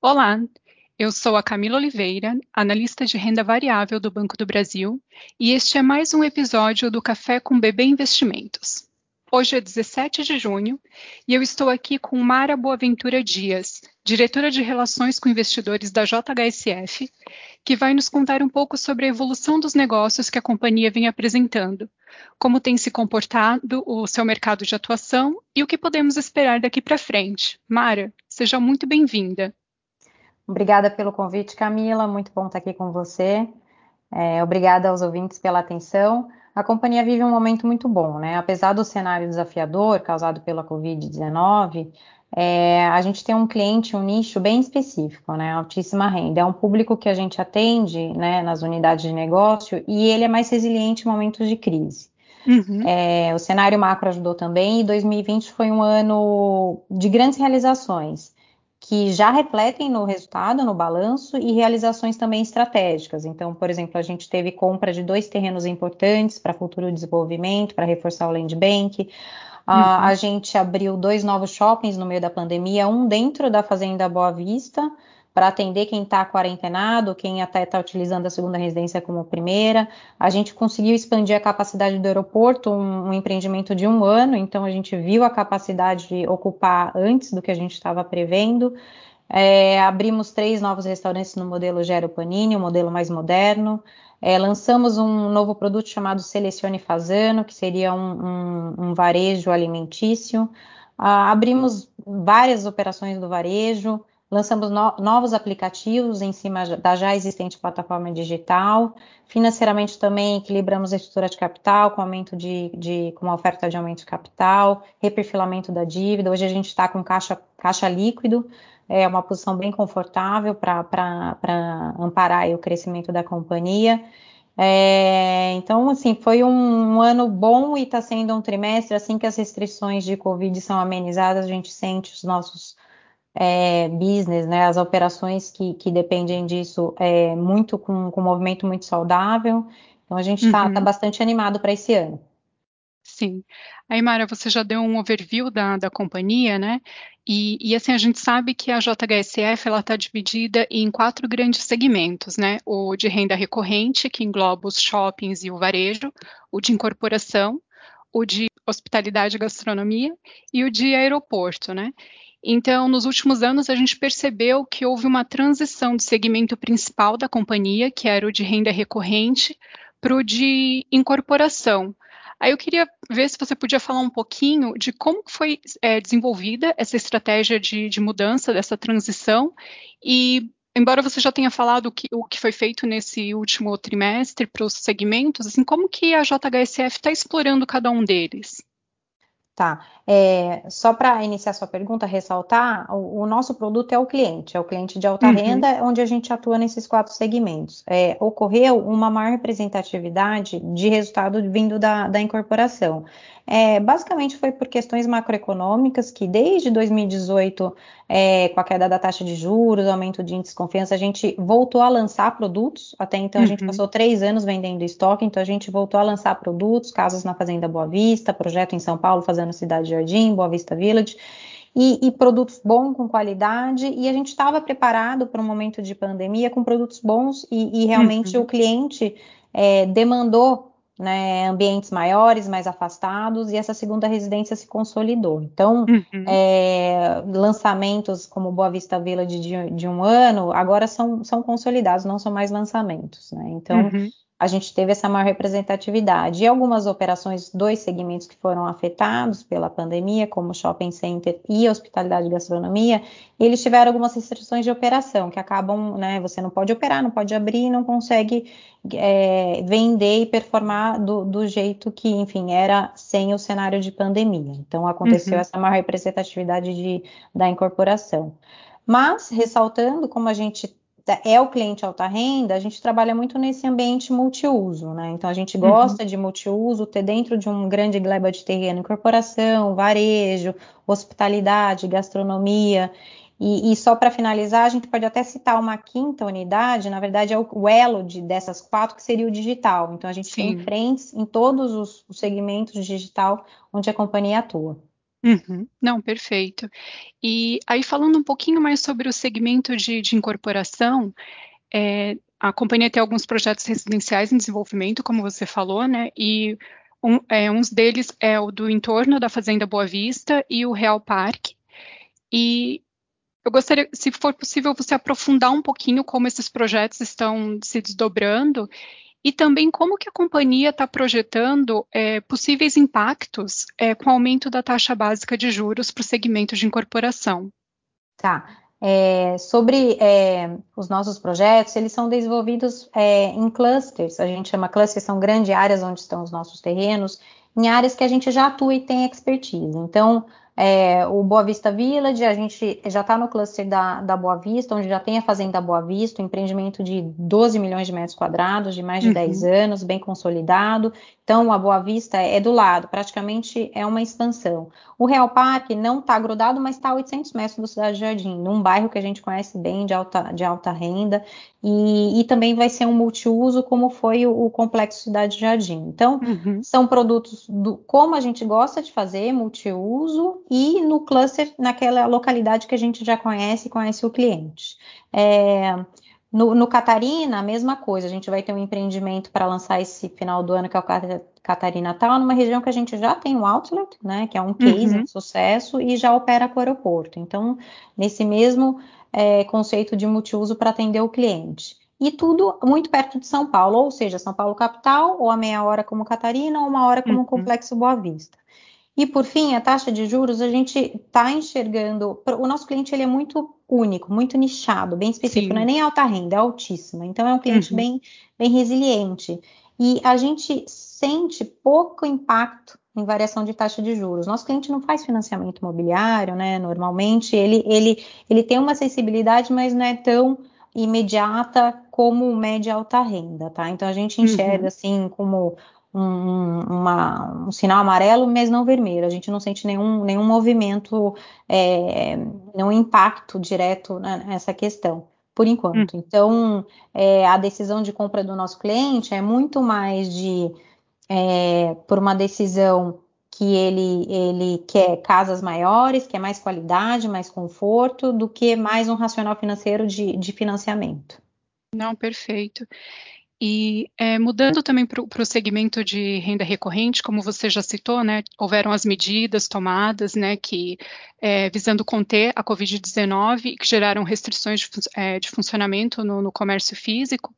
Olá, eu sou a Camila Oliveira, analista de renda variável do Banco do Brasil, e este é mais um episódio do Café com BB Investimentos. Hoje é 17 de junho e eu estou aqui com Mara Boaventura Dias, diretora de Relações com Investidores da JHSF, que vai nos contar um pouco sobre a evolução dos negócios que a companhia vem apresentando, como tem se comportado o seu mercado de atuação e o que podemos esperar daqui para frente. Mara, seja muito bem-vinda. Obrigada pelo convite, Camila. Muito bom estar aqui com você. É, obrigada aos ouvintes pela atenção. A companhia vive um momento muito bom, né? Apesar do cenário desafiador causado pela Covid-19, é, a gente tem um cliente, um nicho bem específico, né? Altíssima renda. É um público que a gente atende né, nas unidades de negócio e ele é mais resiliente em momentos de crise. Uhum. É, o cenário macro ajudou também e 2020 foi um ano de grandes realizações que já refletem no resultado, no balanço, e realizações também estratégicas. Então, por exemplo, a gente teve compra de dois terrenos importantes para futuro desenvolvimento, para reforçar o land bank. Uhum. A, a gente abriu dois novos shoppings no meio da pandemia, um dentro da Fazenda Boa Vista, para atender quem está quarentenado, quem até está utilizando a segunda residência como primeira. A gente conseguiu expandir a capacidade do aeroporto, um, um empreendimento de um ano, então a gente viu a capacidade de ocupar antes do que a gente estava prevendo. É, abrimos três novos restaurantes no modelo Gero Panini, o um modelo mais moderno. É, lançamos um novo produto chamado Selecione Fazano, que seria um, um, um varejo alimentício. Ah, abrimos várias operações do varejo, lançamos no, novos aplicativos em cima da já existente plataforma digital. Financeiramente também equilibramos a estrutura de capital com aumento de, de com uma oferta de aumento de capital, reperfilamento da dívida. Hoje a gente está com caixa, caixa líquido, é uma posição bem confortável para amparar o crescimento da companhia. É, então, assim, foi um, um ano bom e está sendo um trimestre, assim que as restrições de Covid são amenizadas, a gente sente os nossos é, business, né, as operações que, que dependem disso, é, muito com, com um movimento muito saudável. Então a gente está tá uhum. tá bastante animado para esse ano. Sim. Aí, Mara, você já deu um overview da, da companhia, né? E, e, assim, a gente sabe que a JHSF está dividida em quatro grandes segmentos, né? O de renda recorrente, que engloba os shoppings e o varejo, o de incorporação, o de hospitalidade e gastronomia e o de aeroporto, né? Então, nos últimos anos, a gente percebeu que houve uma transição do segmento principal da companhia, que era o de renda recorrente, para o de incorporação. Aí eu queria ver se você podia falar um pouquinho de como foi é, desenvolvida essa estratégia de, de, mudança, dessa transição, e embora você já tenha falado o que, o que foi feito nesse último trimestre para os segmentos, assim, como que a JHSF está explorando cada um deles? Tá. É, só para iniciar sua pergunta, ressaltar, o, o, nosso produto é o cliente, é o cliente de alta uhum. renda, onde a gente atua nesses quatro segmentos. É, ocorreu uma maior representatividade de resultado vindo da, da incorporação. É, basicamente foi por questões macroeconômicas que desde 2018, é, com a queda da taxa de juros, aumento de índice de confiança, a gente voltou a lançar produtos. Até então a gente uhum. passou três anos vendendo estoque, então a gente voltou a lançar produtos, casas na Fazenda Boa Vista, projeto em São Paulo fazendo Cidade Jardim, Boa Vista Village. E, e, produtos bons, com qualidade, e a gente estava preparado para um momento de pandemia com produtos bons, e, e realmente uhum. o cliente é, demandou né, ambientes maiores, mais afastados, e essa segunda residência se consolidou. Então, uhum. é, lançamentos como Boa Vista Village de, de, um ano, agora são, são consolidados, não são mais lançamentos. Né? Então, uhum a gente teve essa maior representatividade. E algumas operações, dois segmentos que foram afetados pela pandemia, como shopping center e hospitalidade e gastronomia, eles tiveram algumas restrições de operação, que acabam, né, você não pode operar, não pode abrir, não consegue é, vender e performar do, do, jeito que, enfim, era sem o cenário de pandemia. Então, aconteceu uhum. essa maior representatividade de, da incorporação. Mas, ressaltando, como a gente é o cliente alta renda, a gente trabalha muito nesse ambiente multiuso, né? Então a gente uhum. gosta uhum. de multiuso, ter dentro de um grande gleba de terreno, incorporação, varejo, hospitalidade, gastronomia. E, e só para finalizar, a gente pode até citar uma quinta unidade, na verdade é o, o elo de, dessas quatro, que seria o digital. Então a gente Sim. tem frentes em todos os, os segmentos digital onde a companhia atua. Uhum. Não, perfeito. E aí falando um pouquinho mais sobre o segmento de, de incorporação, é, a companhia tem alguns projetos residenciais em desenvolvimento, como você falou, né? E um, é, uns deles é o do entorno da Fazenda Boa Vista e o Real Parque. E eu gostaria, se for possível, você aprofundar um pouquinho como esses projetos estão se desdobrando e também como que a companhia está projetando é, possíveis impactos é, com o aumento da taxa básica de juros para o segmento de incorporação. Tá. É, sobre é, os nossos projetos, eles são desenvolvidos é, em clusters, a gente chama clusters, são grandes áreas onde estão os nossos terrenos, em áreas que a gente já atua e tem expertise. Então, é, o Boa Vista Village, a gente já está no cluster da, da, Boa Vista, onde já tem a Fazenda Boa Vista, um empreendimento de 12 milhões de metros quadrados, de mais de uhum. 10 anos, bem consolidado. Então, a Boa Vista é do lado, praticamente é uma expansão. O Real Parque não está grudado, mas está a 800 metros do Cidade Jardim, num bairro que a gente conhece bem, de alta, de alta renda, e, e também vai ser um multiuso, como foi o, o Complexo Cidade Jardim. Então, uhum. são produtos do, como a gente gosta de fazer, multiuso, e no cluster, naquela localidade que a gente já conhece, conhece o cliente. É, no, no, Catarina, a mesma coisa. A gente vai ter um empreendimento para lançar esse final do ano, que é o Catarina Tal, numa região que a gente já tem um outlet, né? Que é um case uhum. de sucesso e já opera com o aeroporto. Então, nesse mesmo é, conceito de multiuso para atender o cliente. E tudo muito perto de São Paulo, ou seja, São Paulo capital, ou a meia hora como Catarina, ou uma hora como uhum. Complexo Boa Vista. E por fim, a taxa de juros, a gente está enxergando. O nosso cliente ele é muito único, muito nichado, bem específico, Sim. não é nem alta renda, é altíssima. Então é um cliente uhum. bem, bem resiliente. E a gente sente pouco impacto em variação de taxa de juros. Nosso cliente não faz financiamento imobiliário, né? Normalmente ele, ele, ele tem uma acessibilidade, mas não é tão imediata como média alta renda, tá? Então a gente enxerga uhum. assim como um, uma, um sinal amarelo, mas não vermelho. A gente não sente nenhum, nenhum movimento, é, nenhum impacto direto nessa questão, por enquanto. Hum. Então, é, a decisão de compra do nosso cliente é muito mais de é, por uma decisão que ele, ele quer casas maiores, quer mais qualidade, mais conforto, do que mais um racional financeiro de, de financiamento. Não, perfeito. E é, mudando também para o segmento de renda recorrente, como você já citou, né, houveram as medidas tomadas, né, que é, visando conter a Covid-19 que geraram restrições de, é, de funcionamento no, no comércio físico.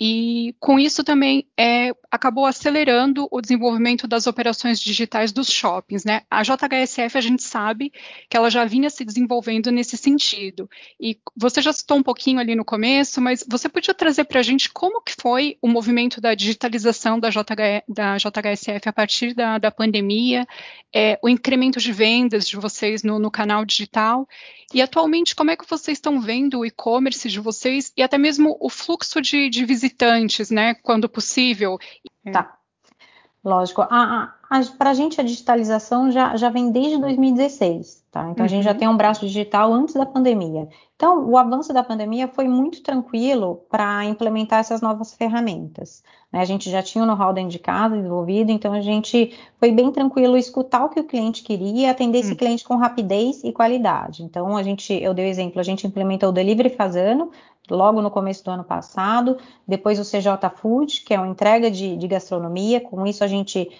E com isso também é, acabou acelerando o desenvolvimento das operações digitais dos shoppings. Né? A JHSF a gente sabe que ela já vinha se desenvolvendo nesse sentido. E você já citou um pouquinho ali no começo, mas você podia trazer para a gente como que foi o movimento da digitalização da, JH, da JHSF a partir da, da pandemia, é, o incremento de vendas de vocês no, no canal digital e atualmente, como é que vocês estão vendo o e-commerce de vocês e até mesmo o fluxo de, de visitantes, né, quando possível? Tá. Lógico. Para a gente, a digitalização já, já vem desde 2016, tá? Então, uhum. a gente já uhum. tem um braço digital antes da pandemia. Então, o avanço da pandemia foi muito tranquilo para implementar essas novas ferramentas. Né? A gente já tinha o know-how dentro de casa desenvolvido, então a gente foi bem tranquilo escutar o que o cliente queria atender esse uhum. cliente com rapidez e qualidade. Então, a gente, eu dei o exemplo, a gente implementou o Delivery Fazano, logo no começo do ano passado, depois o CJ Food, que é uma entrega de, de gastronomia, com isso a gente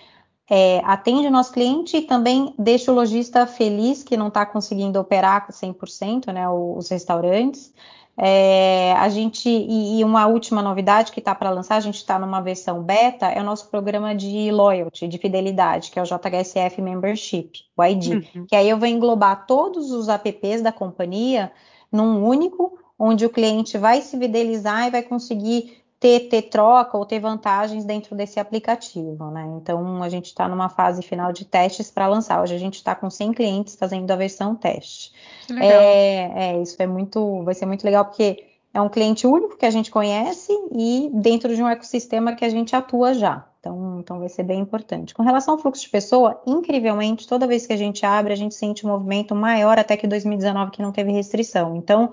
é, atende o nosso cliente e também deixa o lojista feliz que não está conseguindo operar 100%, né, os restaurantes. É, a gente e, e, uma última novidade que está para lançar, a gente está numa versão beta, é o nosso programa de loyalty, de fidelidade, que é o JHSF Membership, o ID, uhum. que aí eu vou englobar todos os apps da companhia num único onde o cliente vai se fidelizar e vai conseguir ter, ter troca ou ter vantagens dentro desse aplicativo, né? Então a gente está numa fase final de testes para lançar. Hoje a gente está com 100 clientes fazendo a versão teste. É, é, isso é muito, vai ser muito legal porque é um cliente único que a gente conhece e dentro de um ecossistema que a gente atua já. Então, então vai ser bem importante. Com relação ao fluxo de pessoa, incrivelmente, toda vez que a gente abre, a gente sente um movimento maior até que 2019 que não teve restrição. Então,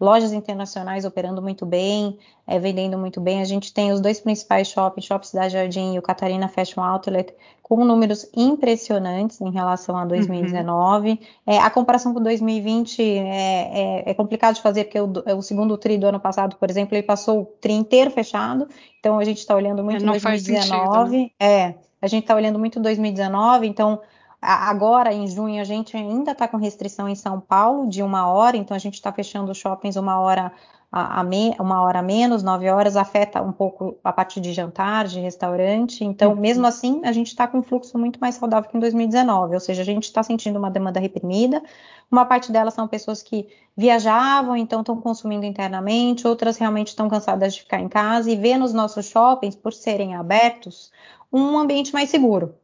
lojas internacionais operando muito bem, é, vendendo muito bem. A gente tem os dois principais shoppings, Shop Cidade Jardim e o Catarina Fashion Outlet, com números impressionantes em relação a 2019. Uhum. É, a comparação com 2020 é, é, é, complicado de fazer, porque o, o, segundo tri do ano passado, por exemplo, ele passou o tri inteiro fechado, então a gente está olhando muito 2019. Sentido, né? É, a gente está olhando muito 2019, então Agora, em junho, a gente ainda está com restrição em São Paulo de uma hora, então a gente está fechando os shoppings uma hora a, a me, uma hora menos, nove horas, afeta um pouco a parte de jantar, de restaurante. Então, uhum. mesmo assim, a gente está com um fluxo muito mais saudável que em 2019, ou seja, a gente está sentindo uma demanda reprimida. Uma parte delas são pessoas que viajavam, então estão consumindo internamente, outras realmente estão cansadas de ficar em casa e vê nos nossos shoppings, por serem abertos, um ambiente mais seguro.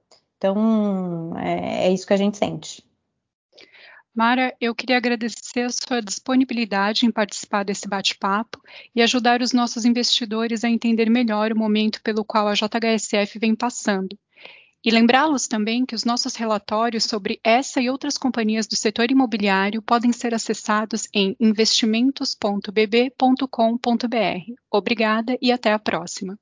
Então, é, é isso que a gente sente. Mara, eu queria agradecer a sua disponibilidade em participar desse bate-papo e ajudar os nossos investidores a entender melhor o momento pelo qual a JHSF vem passando. E lembrá-los também que os nossos relatórios sobre essa e outras companhias do setor imobiliário podem ser acessados em investimentos.bb.com.br. Obrigada e até a próxima.